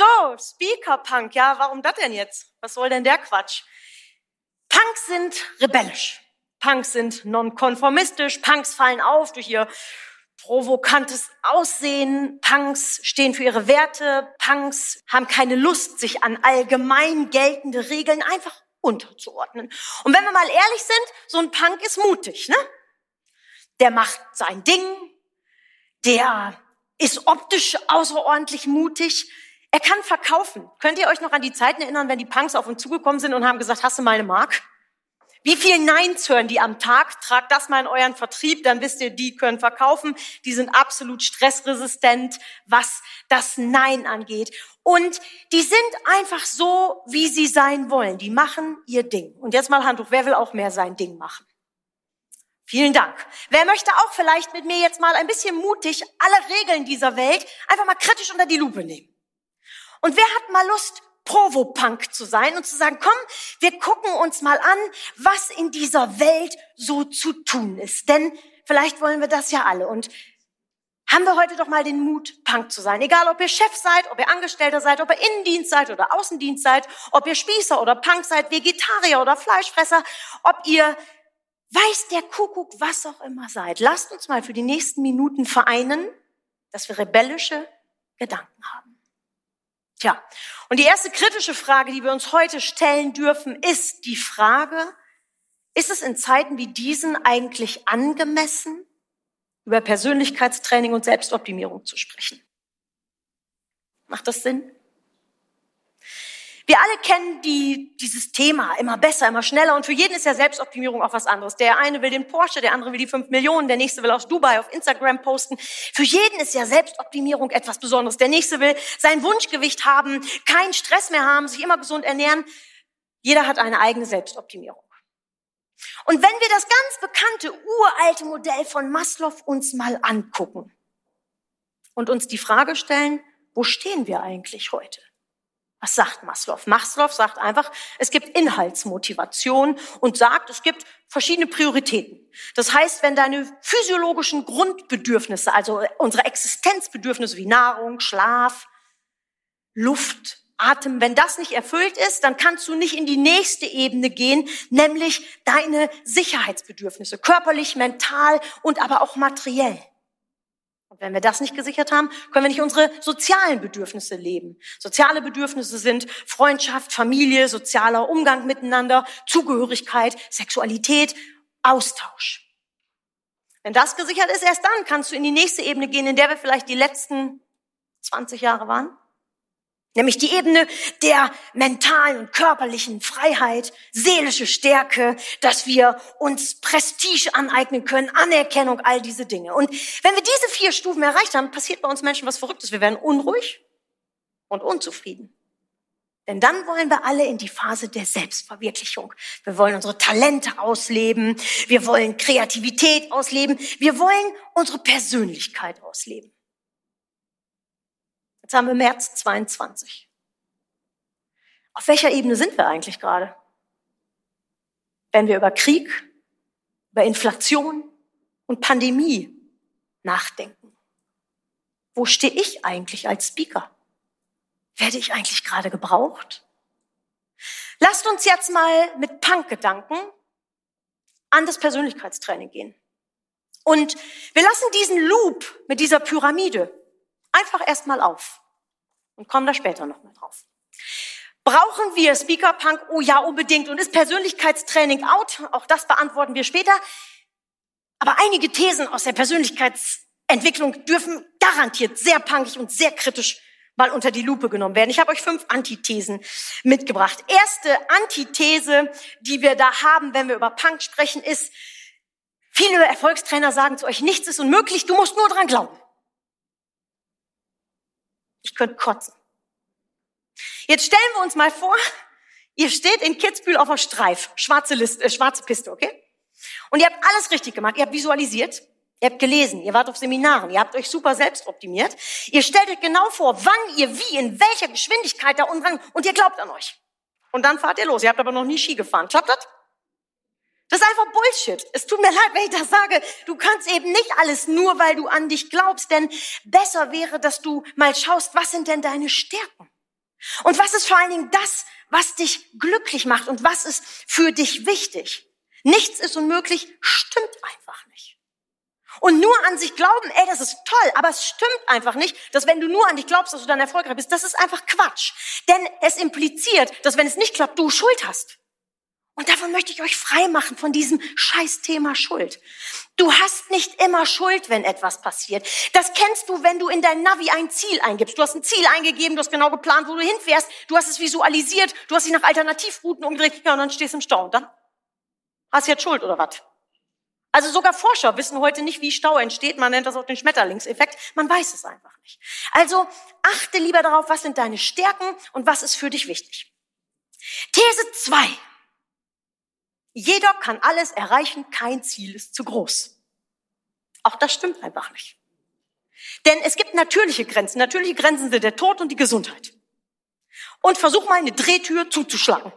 So, Speaker-Punk, ja, warum das denn jetzt? Was soll denn der Quatsch? Punks sind rebellisch. Punks sind nonkonformistisch. Punks fallen auf durch ihr provokantes Aussehen. Punks stehen für ihre Werte. Punks haben keine Lust, sich an allgemein geltende Regeln einfach unterzuordnen. Und wenn wir mal ehrlich sind, so ein Punk ist mutig, ne? Der macht sein Ding. Der ist optisch außerordentlich mutig. Er kann verkaufen. Könnt ihr euch noch an die Zeiten erinnern, wenn die Punks auf uns zugekommen sind und haben gesagt, hast du mal eine Mark? Wie viel Neins hören die am Tag? Tragt das mal in euren Vertrieb, dann wisst ihr, die können verkaufen. Die sind absolut stressresistent, was das Nein angeht. Und die sind einfach so, wie sie sein wollen. Die machen ihr Ding. Und jetzt mal Handtuch, wer will auch mehr sein Ding machen? Vielen Dank. Wer möchte auch vielleicht mit mir jetzt mal ein bisschen mutig alle Regeln dieser Welt einfach mal kritisch unter die Lupe nehmen? Und wer hat mal Lust, Provopunk zu sein und zu sagen, komm, wir gucken uns mal an, was in dieser Welt so zu tun ist. Denn vielleicht wollen wir das ja alle. Und haben wir heute doch mal den Mut, Punk zu sein. Egal, ob ihr Chef seid, ob ihr Angestellter seid, ob ihr Innendienst seid oder Außendienst seid, ob ihr Spießer oder Punk seid, Vegetarier oder Fleischfresser, ob ihr weiß der Kuckuck, was auch immer seid. Lasst uns mal für die nächsten Minuten vereinen, dass wir rebellische Gedanken haben. Tja, und die erste kritische Frage, die wir uns heute stellen dürfen, ist die Frage, ist es in Zeiten wie diesen eigentlich angemessen, über Persönlichkeitstraining und Selbstoptimierung zu sprechen? Macht das Sinn? Wir alle kennen die, dieses Thema immer besser, immer schneller und für jeden ist ja Selbstoptimierung auch was anderes. Der eine will den Porsche, der andere will die fünf Millionen, der nächste will aus Dubai auf Instagram posten. Für jeden ist ja Selbstoptimierung etwas Besonderes. Der nächste will sein Wunschgewicht haben, keinen Stress mehr haben, sich immer gesund ernähren. Jeder hat eine eigene Selbstoptimierung. Und wenn wir das ganz bekannte uralte Modell von Maslow uns mal angucken und uns die Frage stellen, wo stehen wir eigentlich heute? Was sagt Maslow? Maslow sagt einfach, es gibt Inhaltsmotivation und sagt, es gibt verschiedene Prioritäten. Das heißt, wenn deine physiologischen Grundbedürfnisse, also unsere Existenzbedürfnisse wie Nahrung, Schlaf, Luft, Atem, wenn das nicht erfüllt ist, dann kannst du nicht in die nächste Ebene gehen, nämlich deine Sicherheitsbedürfnisse, körperlich, mental und aber auch materiell. Und wenn wir das nicht gesichert haben, können wir nicht unsere sozialen Bedürfnisse leben. Soziale Bedürfnisse sind Freundschaft, Familie, sozialer Umgang miteinander, Zugehörigkeit, Sexualität, Austausch. Wenn das gesichert ist, erst dann kannst du in die nächste Ebene gehen, in der wir vielleicht die letzten 20 Jahre waren. Nämlich die Ebene der mentalen und körperlichen Freiheit, seelische Stärke, dass wir uns Prestige aneignen können, Anerkennung, all diese Dinge. Und wenn wir diese vier Stufen erreicht haben, passiert bei uns Menschen was Verrücktes. Wir werden unruhig und unzufrieden. Denn dann wollen wir alle in die Phase der Selbstverwirklichung. Wir wollen unsere Talente ausleben. Wir wollen Kreativität ausleben. Wir wollen unsere Persönlichkeit ausleben. Jetzt haben wir März 22. Auf welcher Ebene sind wir eigentlich gerade? Wenn wir über Krieg, über Inflation und Pandemie nachdenken. Wo stehe ich eigentlich als Speaker? Werde ich eigentlich gerade gebraucht? Lasst uns jetzt mal mit Punk-Gedanken an das Persönlichkeitstraining gehen. Und wir lassen diesen Loop mit dieser Pyramide einfach erstmal auf und kommen da später nochmal drauf. Brauchen wir Speaker Punk? Oh ja, unbedingt. Und ist Persönlichkeitstraining out? Auch das beantworten wir später. Aber einige Thesen aus der Persönlichkeitsentwicklung dürfen garantiert sehr punkig und sehr kritisch mal unter die Lupe genommen werden. Ich habe euch fünf Antithesen mitgebracht. Erste Antithese, die wir da haben, wenn wir über Punk sprechen, ist, viele Erfolgstrainer sagen zu euch, nichts ist unmöglich, du musst nur dran glauben. Ich könnte kotzen. Jetzt stellen wir uns mal vor, ihr steht in Kitzbühel auf der Streif, schwarze, Liste, äh, schwarze Piste, okay? Und ihr habt alles richtig gemacht. Ihr habt visualisiert, ihr habt gelesen, ihr wart auf Seminaren, ihr habt euch super selbst optimiert. Ihr stellt euch genau vor, wann ihr wie, in welcher Geschwindigkeit da unten und ihr glaubt an euch. Und dann fahrt ihr los. Ihr habt aber noch nie Ski gefahren. Klappt das? Das ist einfach Bullshit. Es tut mir leid, wenn ich das sage. Du kannst eben nicht alles nur, weil du an dich glaubst. Denn besser wäre, dass du mal schaust, was sind denn deine Stärken? Und was ist vor allen Dingen das, was dich glücklich macht? Und was ist für dich wichtig? Nichts ist unmöglich, stimmt einfach nicht. Und nur an sich glauben, ey, das ist toll, aber es stimmt einfach nicht, dass wenn du nur an dich glaubst, dass du dann erfolgreich bist, das ist einfach Quatsch. Denn es impliziert, dass wenn es nicht klappt, du Schuld hast. Und davon möchte ich euch frei machen, von diesem Scheißthema Schuld. Du hast nicht immer Schuld, wenn etwas passiert. Das kennst du, wenn du in dein Navi ein Ziel eingibst. Du hast ein Ziel eingegeben, du hast genau geplant, wo du hinfährst, du hast es visualisiert, du hast dich nach Alternativrouten umgedreht, ja, und dann stehst du im Stau. Und dann? Hast du jetzt Schuld oder was? Also sogar Forscher wissen heute nicht, wie Stau entsteht. Man nennt das auch den Schmetterlingseffekt. Man weiß es einfach nicht. Also achte lieber darauf, was sind deine Stärken und was ist für dich wichtig. These zwei. Jeder kann alles erreichen, kein Ziel ist zu groß. Auch das stimmt einfach nicht. Denn es gibt natürliche Grenzen. Natürliche Grenzen sind der Tod und die Gesundheit. Und versuch mal eine Drehtür zuzuschlagen.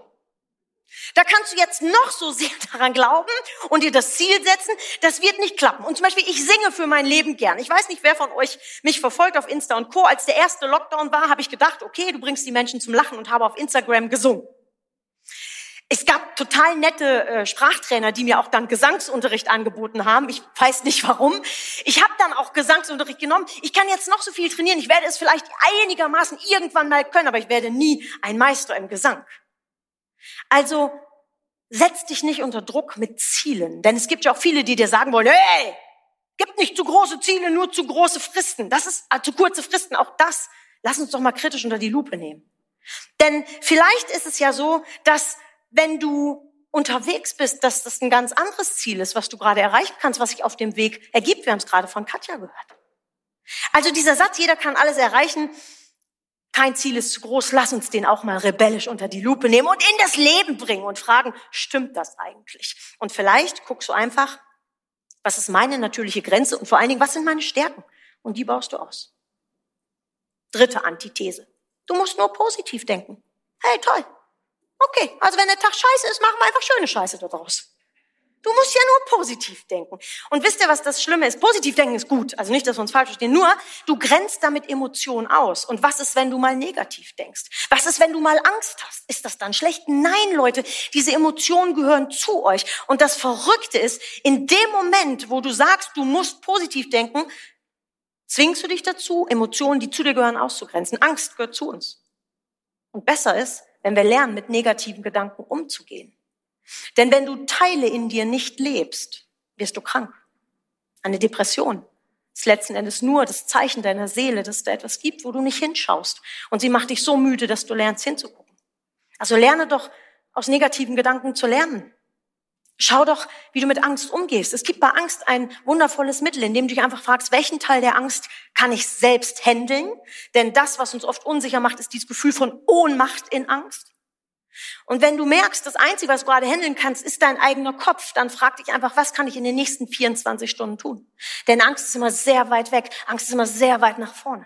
Da kannst du jetzt noch so sehr daran glauben und dir das Ziel setzen, das wird nicht klappen. Und zum Beispiel, ich singe für mein Leben gern. Ich weiß nicht, wer von euch mich verfolgt auf Insta und Co. Als der erste Lockdown war, habe ich gedacht, okay, du bringst die Menschen zum Lachen und habe auf Instagram gesungen. Es gab total nette äh, Sprachtrainer, die mir auch dann Gesangsunterricht angeboten haben. Ich weiß nicht warum. Ich habe dann auch Gesangsunterricht genommen. Ich kann jetzt noch so viel trainieren. Ich werde es vielleicht einigermaßen irgendwann mal können, aber ich werde nie ein Meister im Gesang. Also setz dich nicht unter Druck mit Zielen, denn es gibt ja auch viele, die dir sagen wollen, hey, gib nicht zu große Ziele, nur zu große Fristen. Das ist äh, zu kurze Fristen. Auch das, lass uns doch mal kritisch unter die Lupe nehmen. Denn vielleicht ist es ja so, dass wenn du unterwegs bist, dass das ein ganz anderes Ziel ist, was du gerade erreichen kannst, was sich auf dem Weg ergibt. Wir haben es gerade von Katja gehört. Also dieser Satz, jeder kann alles erreichen, kein Ziel ist zu groß, lass uns den auch mal rebellisch unter die Lupe nehmen und in das Leben bringen und fragen, stimmt das eigentlich? Und vielleicht guckst du einfach, was ist meine natürliche Grenze und vor allen Dingen, was sind meine Stärken? Und die baust du aus. Dritte Antithese. Du musst nur positiv denken. Hey, toll. Okay, also wenn der Tag scheiße ist, machen wir einfach schöne Scheiße daraus. Du musst ja nur positiv denken. Und wisst ihr, was das Schlimme ist? Positiv denken ist gut. Also nicht, dass wir uns falsch verstehen. Nur, du grenzt damit Emotionen aus. Und was ist, wenn du mal negativ denkst? Was ist, wenn du mal Angst hast? Ist das dann schlecht? Nein, Leute. Diese Emotionen gehören zu euch. Und das Verrückte ist, in dem Moment, wo du sagst, du musst positiv denken, zwingst du dich dazu, Emotionen, die zu dir gehören, auszugrenzen. Angst gehört zu uns. Und besser ist, wenn wir lernen, mit negativen Gedanken umzugehen. Denn wenn du Teile in dir nicht lebst, wirst du krank. Eine Depression ist letzten Endes nur das Zeichen deiner Seele, dass da etwas gibt, wo du nicht hinschaust. Und sie macht dich so müde, dass du lernst hinzugucken. Also lerne doch aus negativen Gedanken zu lernen. Schau doch, wie du mit Angst umgehst. Es gibt bei Angst ein wundervolles Mittel, indem du dich einfach fragst, welchen Teil der Angst kann ich selbst handeln? Denn das, was uns oft unsicher macht, ist dieses Gefühl von Ohnmacht in Angst. Und wenn du merkst, das Einzige, was du gerade handeln kannst, ist dein eigener Kopf, dann frag dich einfach, was kann ich in den nächsten 24 Stunden tun? Denn Angst ist immer sehr weit weg, Angst ist immer sehr weit nach vorne.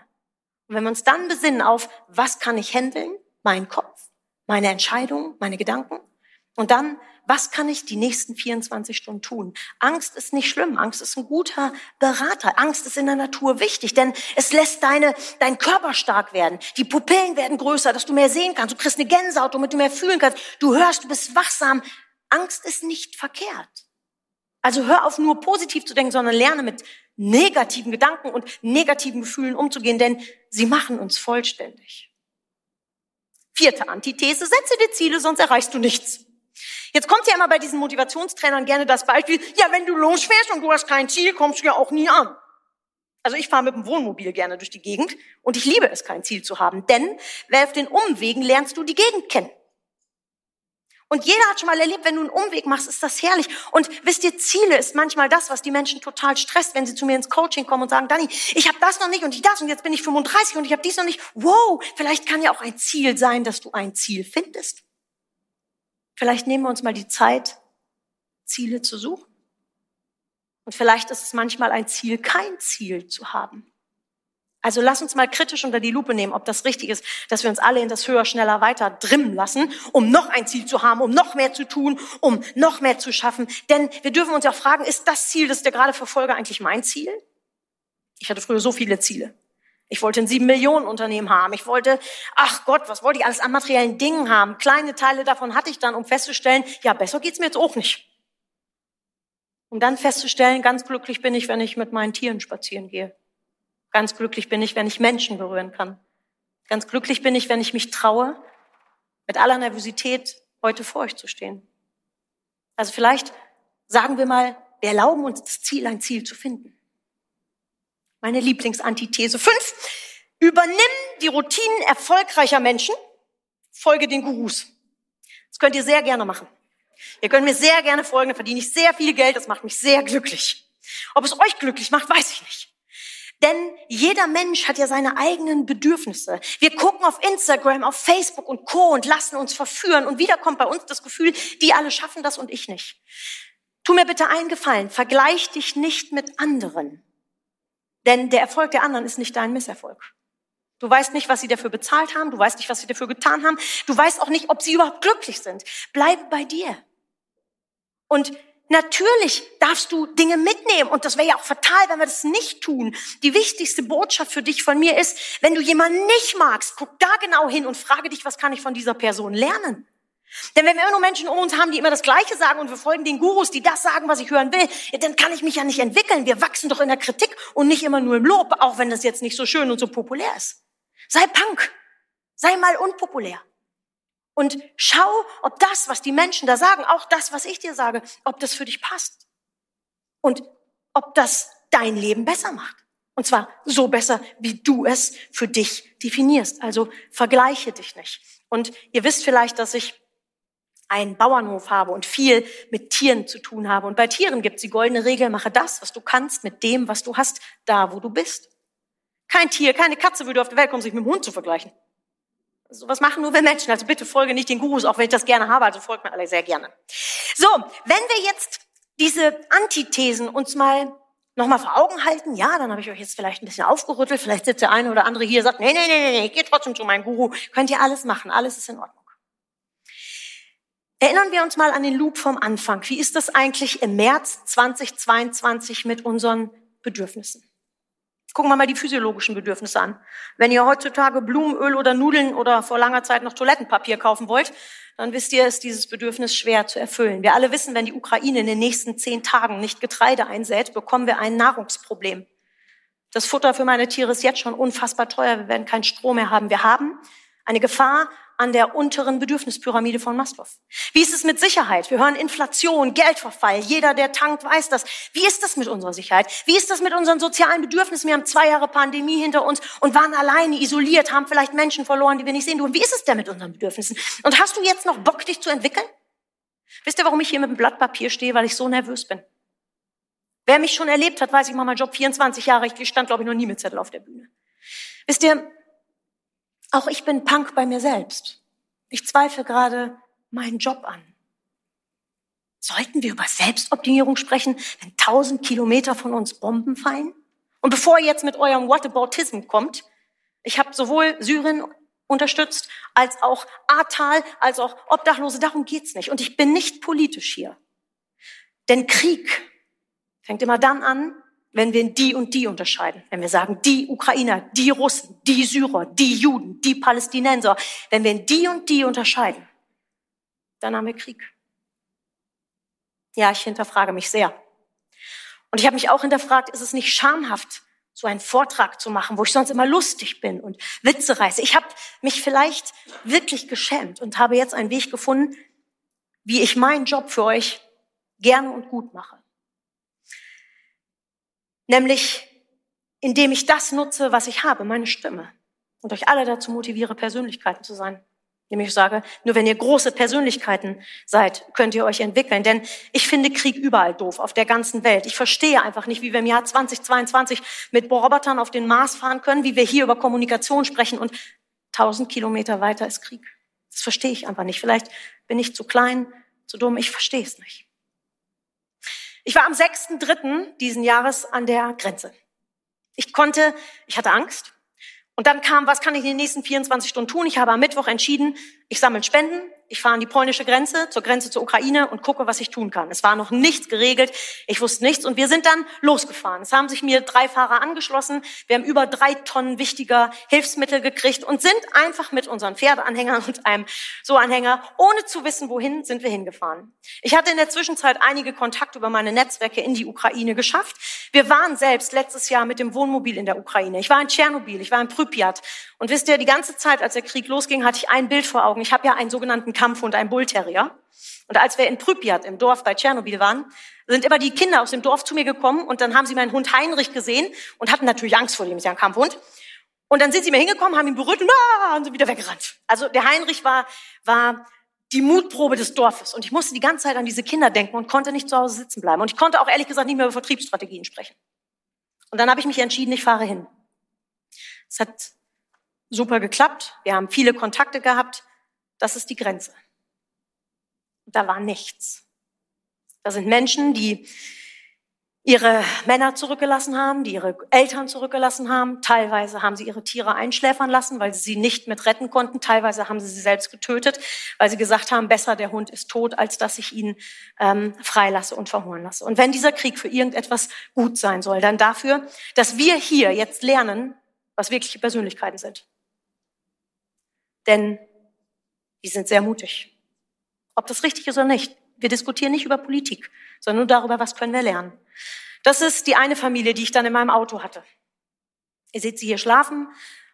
Und wenn wir uns dann besinnen auf, was kann ich handeln? Mein Kopf, meine Entscheidungen, meine Gedanken. Und dann, was kann ich die nächsten 24 Stunden tun? Angst ist nicht schlimm. Angst ist ein guter Berater. Angst ist in der Natur wichtig, denn es lässt deine, dein Körper stark werden. Die Pupillen werden größer, dass du mehr sehen kannst. Du kriegst eine Gänsehaut, damit du mehr fühlen kannst. Du hörst, du bist wachsam. Angst ist nicht verkehrt. Also hör auf, nur positiv zu denken, sondern lerne mit negativen Gedanken und negativen Gefühlen umzugehen, denn sie machen uns vollständig. Vierte Antithese, setze dir Ziele, sonst erreichst du nichts. Jetzt kommt ja immer bei diesen Motivationstrainern gerne das Beispiel, ja, wenn du losfährst und du hast kein Ziel, kommst du ja auch nie an. Also ich fahre mit dem Wohnmobil gerne durch die Gegend und ich liebe es, kein Ziel zu haben, denn wer auf den Umwegen lernst du die Gegend kennen. Und jeder hat schon mal erlebt, wenn du einen Umweg machst, ist das herrlich. Und wisst ihr, Ziele ist manchmal das, was die Menschen total stresst, wenn sie zu mir ins Coaching kommen und sagen, Dani, ich habe das noch nicht und ich das und jetzt bin ich 35 und ich habe dies noch nicht. Wow, vielleicht kann ja auch ein Ziel sein, dass du ein Ziel findest. Vielleicht nehmen wir uns mal die Zeit, Ziele zu suchen. Und vielleicht ist es manchmal ein Ziel, kein Ziel zu haben. Also lass uns mal kritisch unter die Lupe nehmen, ob das richtig ist, dass wir uns alle in das höher, schneller, weiter drimmen lassen, um noch ein Ziel zu haben, um noch mehr zu tun, um noch mehr zu schaffen. Denn wir dürfen uns auch fragen, ist das Ziel, das ich gerade verfolge, eigentlich mein Ziel? Ich hatte früher so viele Ziele. Ich wollte ein sieben Millionen Unternehmen haben. Ich wollte, ach Gott, was wollte ich alles an materiellen Dingen haben? Kleine Teile davon hatte ich dann, um festzustellen, ja, besser geht's mir jetzt auch nicht. Um dann festzustellen, ganz glücklich bin ich, wenn ich mit meinen Tieren spazieren gehe. Ganz glücklich bin ich, wenn ich Menschen berühren kann. Ganz glücklich bin ich, wenn ich mich traue, mit aller Nervosität heute vor euch zu stehen. Also vielleicht sagen wir mal, wir erlauben uns das Ziel, ein Ziel zu finden. Meine Lieblingsantithese fünf. Übernimm die Routinen erfolgreicher Menschen, folge den Gurus. Das könnt ihr sehr gerne machen. Ihr könnt mir sehr gerne folgen, da verdiene ich sehr viel Geld, das macht mich sehr glücklich. Ob es euch glücklich macht, weiß ich nicht. Denn jeder Mensch hat ja seine eigenen Bedürfnisse. Wir gucken auf Instagram, auf Facebook und Co. und lassen uns verführen. Und wieder kommt bei uns das Gefühl, die alle schaffen das und ich nicht. Tu mir bitte einen Gefallen, vergleich dich nicht mit anderen. Denn der Erfolg der anderen ist nicht dein Misserfolg. Du weißt nicht, was sie dafür bezahlt haben. Du weißt nicht, was sie dafür getan haben. Du weißt auch nicht, ob sie überhaupt glücklich sind. Bleib bei dir. Und Natürlich darfst du Dinge mitnehmen und das wäre ja auch fatal, wenn wir das nicht tun. Die wichtigste Botschaft für dich von mir ist, wenn du jemanden nicht magst, guck da genau hin und frage dich, was kann ich von dieser Person lernen? Denn wenn wir immer nur Menschen um uns haben, die immer das Gleiche sagen und wir folgen den Gurus, die das sagen, was ich hören will, dann kann ich mich ja nicht entwickeln. Wir wachsen doch in der Kritik und nicht immer nur im Lob, auch wenn das jetzt nicht so schön und so populär ist. Sei Punk. Sei mal unpopulär. Und schau, ob das, was die Menschen da sagen, auch das, was ich dir sage, ob das für dich passt. Und ob das dein Leben besser macht. Und zwar so besser, wie du es für dich definierst. Also vergleiche dich nicht. Und ihr wisst vielleicht, dass ich einen Bauernhof habe und viel mit Tieren zu tun habe. Und bei Tieren gibt es die goldene Regel, mache das, was du kannst, mit dem, was du hast, da, wo du bist. Kein Tier, keine Katze würde auf der Welt kommen, sich mit dem Hund zu vergleichen. Sowas machen nur wir Menschen. Also bitte folge nicht den Gurus, auch wenn ich das gerne habe. Also folgt mir alle sehr gerne. So, wenn wir jetzt diese Antithesen uns mal nochmal vor Augen halten, ja, dann habe ich euch jetzt vielleicht ein bisschen aufgerüttelt. Vielleicht sitzt der eine oder andere hier und sagt, nee, nee, nee, nee, nee, geht trotzdem zu meinem Guru. Könnt ihr alles machen. Alles ist in Ordnung. Erinnern wir uns mal an den Loop vom Anfang. Wie ist das eigentlich im März 2022 mit unseren Bedürfnissen? Gucken wir mal die physiologischen Bedürfnisse an. Wenn ihr heutzutage Blumenöl oder Nudeln oder vor langer Zeit noch Toilettenpapier kaufen wollt, dann wisst ihr, ist dieses Bedürfnis schwer zu erfüllen. Wir alle wissen, wenn die Ukraine in den nächsten zehn Tagen nicht Getreide einsät, bekommen wir ein Nahrungsproblem. Das Futter für meine Tiere ist jetzt schon unfassbar teuer. Wir werden keinen Strom mehr haben. Wir haben eine Gefahr an der unteren Bedürfnispyramide von Maslow. Wie ist es mit Sicherheit? Wir hören Inflation, Geldverfall. Jeder, der tankt, weiß das. Wie ist das mit unserer Sicherheit? Wie ist das mit unseren sozialen Bedürfnissen? Wir haben zwei Jahre Pandemie hinter uns und waren alleine isoliert, haben vielleicht Menschen verloren, die wir nicht sehen durften. Wie ist es denn mit unseren Bedürfnissen? Und hast du jetzt noch Bock, dich zu entwickeln? Wisst ihr, warum ich hier mit dem Blatt Papier stehe? Weil ich so nervös bin. Wer mich schon erlebt hat, weiß ich, mache meinen Job 24 Jahre. Ich stand, glaube ich, noch nie mit Zettel auf der Bühne. Wisst ihr, auch ich bin Punk bei mir selbst. Ich zweifle gerade meinen Job an. Sollten wir über Selbstoptimierung sprechen, wenn tausend Kilometer von uns Bomben fallen? Und bevor ihr jetzt mit eurem Whataboutism kommt, ich habe sowohl Syrien unterstützt, als auch Ahrtal, als auch Obdachlose. Darum geht's nicht. Und ich bin nicht politisch hier. Denn Krieg fängt immer dann an, wenn wir die und die unterscheiden, wenn wir sagen, die Ukrainer, die Russen, die Syrer, die Juden, die Palästinenser, wenn wir die und die unterscheiden, dann haben wir Krieg. Ja, ich hinterfrage mich sehr. Und ich habe mich auch hinterfragt, ist es nicht schamhaft, so einen Vortrag zu machen, wo ich sonst immer lustig bin und Witze reiße. Ich habe mich vielleicht wirklich geschämt und habe jetzt einen Weg gefunden, wie ich meinen Job für euch gerne und gut mache. Nämlich, indem ich das nutze, was ich habe, meine Stimme. Und euch alle dazu motiviere, Persönlichkeiten zu sein. Nämlich ich sage, nur wenn ihr große Persönlichkeiten seid, könnt ihr euch entwickeln. Denn ich finde Krieg überall doof, auf der ganzen Welt. Ich verstehe einfach nicht, wie wir im Jahr 2022 mit Robotern auf den Mars fahren können, wie wir hier über Kommunikation sprechen und tausend Kilometer weiter ist Krieg. Das verstehe ich einfach nicht. Vielleicht bin ich zu klein, zu dumm, ich verstehe es nicht. Ich war am 6.3. diesen Jahres an der Grenze. Ich konnte, ich hatte Angst, und dann kam, was kann ich in den nächsten 24 Stunden tun? Ich habe am Mittwoch entschieden, ich sammle Spenden, ich fahre an die polnische Grenze, zur Grenze zur Ukraine und gucke, was ich tun kann. Es war noch nichts geregelt, ich wusste nichts und wir sind dann losgefahren. Es haben sich mir drei Fahrer angeschlossen. Wir haben über drei Tonnen wichtiger Hilfsmittel gekriegt und sind einfach mit unseren Pferdeanhängern und einem So-Anhänger, ohne zu wissen, wohin, sind wir hingefahren. Ich hatte in der Zwischenzeit einige Kontakte über meine Netzwerke in die Ukraine geschafft. Wir waren selbst letztes Jahr mit dem Wohnmobil in der Ukraine. Ich war in Tschernobyl, ich war in Pripyat. Und wisst ihr, die ganze Zeit, als der Krieg losging, hatte ich ein Bild vor Augen. Ich habe ja einen sogenannten Kampfhund, einen Bullterrier. Und als wir in Pripyat im Dorf bei Tschernobyl waren, sind immer die Kinder aus dem Dorf zu mir gekommen und dann haben sie meinen Hund Heinrich gesehen und hatten natürlich Angst vor dem, ist ja ein Kampfhund. Und dann sind sie mir hingekommen, haben ihn berührt und, ah, und sind wieder weggerannt. Also der Heinrich war, war die Mutprobe des Dorfes. Und ich musste die ganze Zeit an diese Kinder denken und konnte nicht zu Hause sitzen bleiben. Und ich konnte auch ehrlich gesagt nicht mehr über Vertriebsstrategien sprechen. Und dann habe ich mich entschieden, ich fahre hin. Es hat super geklappt. Wir haben viele Kontakte gehabt. Das ist die Grenze. da war nichts. Da sind Menschen, die ihre Männer zurückgelassen haben, die ihre Eltern zurückgelassen haben. Teilweise haben sie ihre Tiere einschläfern lassen, weil sie sie nicht mit retten konnten. Teilweise haben sie sie selbst getötet, weil sie gesagt haben, besser der Hund ist tot, als dass ich ihn ähm, freilasse und verhungern lasse. Und wenn dieser Krieg für irgendetwas gut sein soll, dann dafür, dass wir hier jetzt lernen, was wirkliche Persönlichkeiten sind. Denn die sind sehr mutig. Ob das richtig ist oder nicht. Wir diskutieren nicht über Politik, sondern nur darüber, was können wir lernen. Das ist die eine Familie, die ich dann in meinem Auto hatte. Ihr seht sie hier schlafen.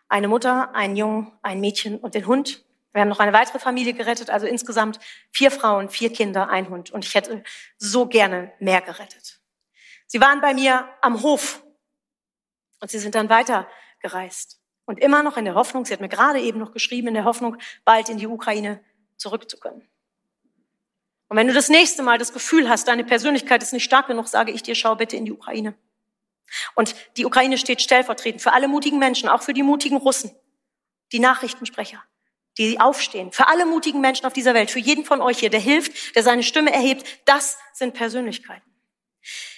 Eine Mutter, ein Jungen, ein Mädchen und den Hund. Wir haben noch eine weitere Familie gerettet, also insgesamt vier Frauen, vier Kinder, ein Hund. Und ich hätte so gerne mehr gerettet. Sie waren bei mir am Hof und sie sind dann weitergereist. Und immer noch in der Hoffnung, sie hat mir gerade eben noch geschrieben, in der Hoffnung, bald in die Ukraine zurück zu können. Und wenn du das nächste Mal das Gefühl hast, deine Persönlichkeit ist nicht stark genug, sage ich dir, schau bitte in die Ukraine. Und die Ukraine steht stellvertretend für alle mutigen Menschen, auch für die mutigen Russen, die Nachrichtensprecher, die aufstehen, für alle mutigen Menschen auf dieser Welt, für jeden von euch hier, der hilft, der seine Stimme erhebt. Das sind Persönlichkeiten.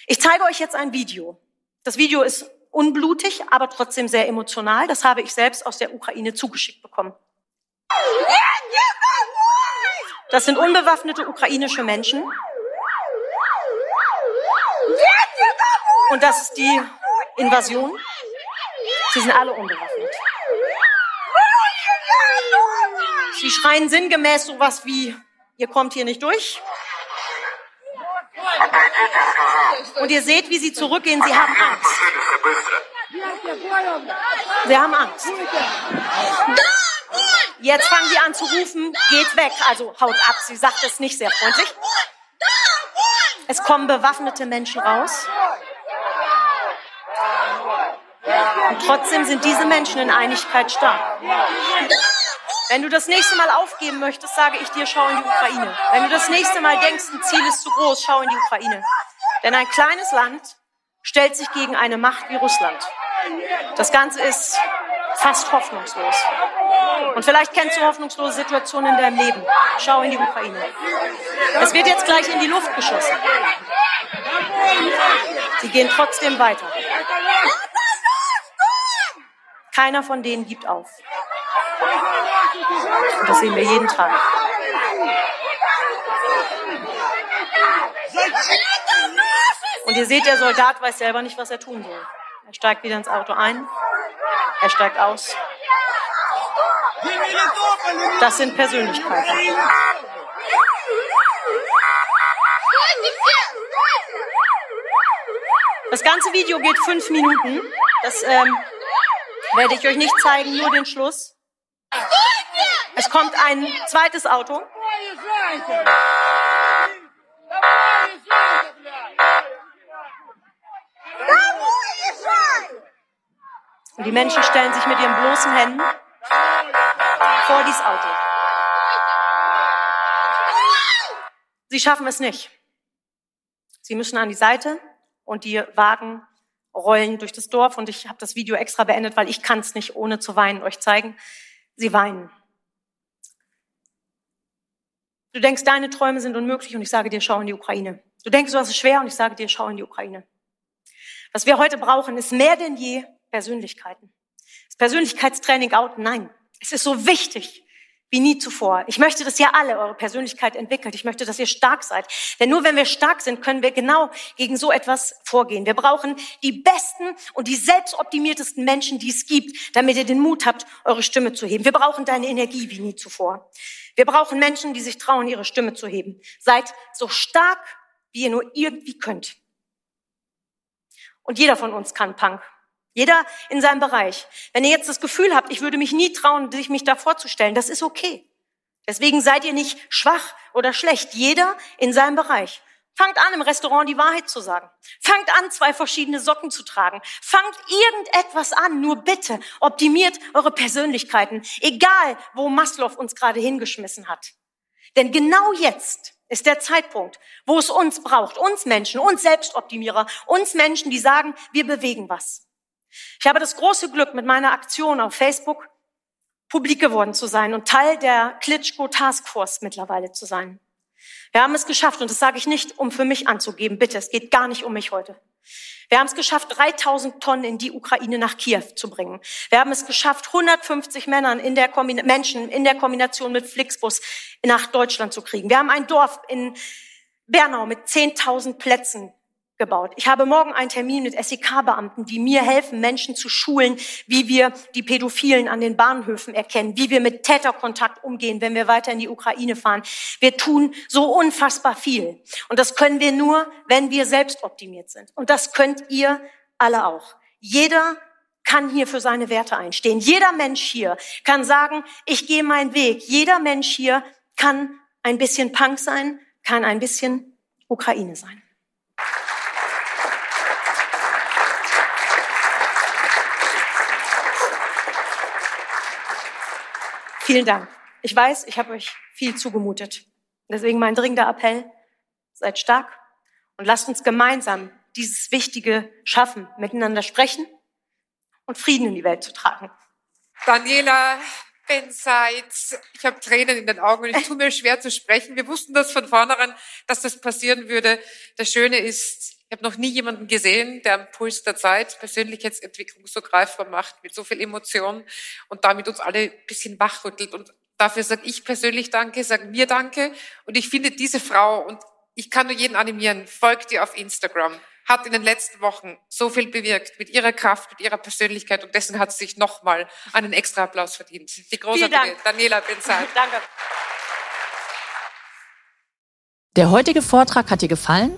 Ich zeige euch jetzt ein Video. Das Video ist unblutig, aber trotzdem sehr emotional. Das habe ich selbst aus der Ukraine zugeschickt bekommen. Das sind unbewaffnete ukrainische Menschen. Und das ist die Invasion. Sie sind alle unbewaffnet. Sie schreien sinngemäß sowas wie, ihr kommt hier nicht durch. Und ihr seht, wie sie zurückgehen, sie haben Angst. Sie haben Angst. Jetzt fangen sie an zu rufen, geht weg, also haut ab. Sie sagt es nicht sehr freundlich. Es kommen bewaffnete Menschen raus. Und trotzdem sind diese Menschen in Einigkeit stark. Wenn du das nächste Mal aufgeben möchtest, sage ich dir, schau in die Ukraine. Wenn du das nächste Mal denkst, ein Ziel ist zu groß, schau in die Ukraine. Denn ein kleines Land stellt sich gegen eine Macht wie Russland. Das Ganze ist fast hoffnungslos. Und vielleicht kennst du hoffnungslose Situationen in deinem Leben. Schau in die Ukraine. Es wird jetzt gleich in die Luft geschossen. Sie gehen trotzdem weiter. Keiner von denen gibt auf. Und das sehen wir jeden Tag. Und ihr seht, der Soldat weiß selber nicht, was er tun soll. Er steigt wieder ins Auto ein. Er steigt aus. Das sind Persönlichkeiten. Das ganze Video geht fünf Minuten. Das ähm, werde ich euch nicht zeigen, nur den Schluss. Kommt ein zweites Auto. Und die Menschen stellen sich mit ihren bloßen Händen vor dieses Auto. Sie schaffen es nicht. Sie müssen an die Seite und die Wagen rollen durch das Dorf und ich habe das Video extra beendet, weil ich kann es nicht ohne zu weinen euch zeigen. Sie weinen. Du denkst, deine Träume sind unmöglich und ich sage dir, schau in die Ukraine. Du denkst, du hast es schwer und ich sage dir, schau in die Ukraine. Was wir heute brauchen, ist mehr denn je Persönlichkeiten. Das Persönlichkeitstraining out, nein. Es ist so wichtig, wie nie zuvor. Ich möchte, dass ihr alle eure Persönlichkeit entwickelt. Ich möchte, dass ihr stark seid. Denn nur wenn wir stark sind, können wir genau gegen so etwas vorgehen. Wir brauchen die besten und die selbstoptimiertesten Menschen, die es gibt, damit ihr den Mut habt, eure Stimme zu heben. Wir brauchen deine Energie wie nie zuvor. Wir brauchen Menschen, die sich trauen, ihre Stimme zu heben. Seid so stark, wie ihr nur irgendwie könnt. Und jeder von uns kann Punk. Jeder in seinem Bereich. Wenn ihr jetzt das Gefühl habt, ich würde mich nie trauen, sich mich da vorzustellen, das ist okay. Deswegen seid ihr nicht schwach oder schlecht. Jeder in seinem Bereich. Fangt an, im Restaurant die Wahrheit zu sagen. Fangt an, zwei verschiedene Socken zu tragen. Fangt irgendetwas an. Nur bitte optimiert eure Persönlichkeiten. Egal, wo Maslow uns gerade hingeschmissen hat. Denn genau jetzt ist der Zeitpunkt, wo es uns braucht. Uns Menschen, uns Selbstoptimierer, uns Menschen, die sagen, wir bewegen was. Ich habe das große Glück, mit meiner Aktion auf Facebook publik geworden zu sein und Teil der Klitschko Taskforce mittlerweile zu sein. Wir haben es geschafft, und das sage ich nicht, um für mich anzugeben, bitte, es geht gar nicht um mich heute. Wir haben es geschafft, 3000 Tonnen in die Ukraine nach Kiew zu bringen. Wir haben es geschafft, 150 Männern in der Menschen in der Kombination mit Flixbus nach Deutschland zu kriegen. Wir haben ein Dorf in Bernau mit 10.000 Plätzen gebaut. Ich habe morgen einen Termin mit SEK-Beamten, die mir helfen, Menschen zu schulen, wie wir die Pädophilen an den Bahnhöfen erkennen, wie wir mit Täterkontakt umgehen, wenn wir weiter in die Ukraine fahren. Wir tun so unfassbar viel. Und das können wir nur, wenn wir selbst optimiert sind. Und das könnt ihr alle auch. Jeder kann hier für seine Werte einstehen. Jeder Mensch hier kann sagen, ich gehe meinen Weg. Jeder Mensch hier kann ein bisschen Punk sein, kann ein bisschen Ukraine sein. Vielen Dank. Ich weiß, ich habe euch viel zugemutet. Deswegen mein dringender Appell, seid stark und lasst uns gemeinsam dieses Wichtige schaffen, miteinander sprechen und Frieden in die Welt zu tragen. Daniela Benseitz, ich habe Tränen in den Augen und es tut mir schwer zu sprechen. Wir wussten das von vornherein, dass das passieren würde. Das Schöne ist, ich habe noch nie jemanden gesehen, der am Puls der Zeit Persönlichkeitsentwicklung so greifbar macht, mit so viel Emotion und damit uns alle ein bisschen wachrüttelt. Und dafür sage ich persönlich Danke, sagen wir Danke. Und ich finde diese Frau, und ich kann nur jeden animieren, folgt ihr auf Instagram, hat in den letzten Wochen so viel bewirkt mit ihrer Kraft, mit ihrer Persönlichkeit und dessen hat sie sich nochmal einen extra Applaus verdient. Die großartige Daniela Benzal. Danke. Der heutige Vortrag hat dir gefallen?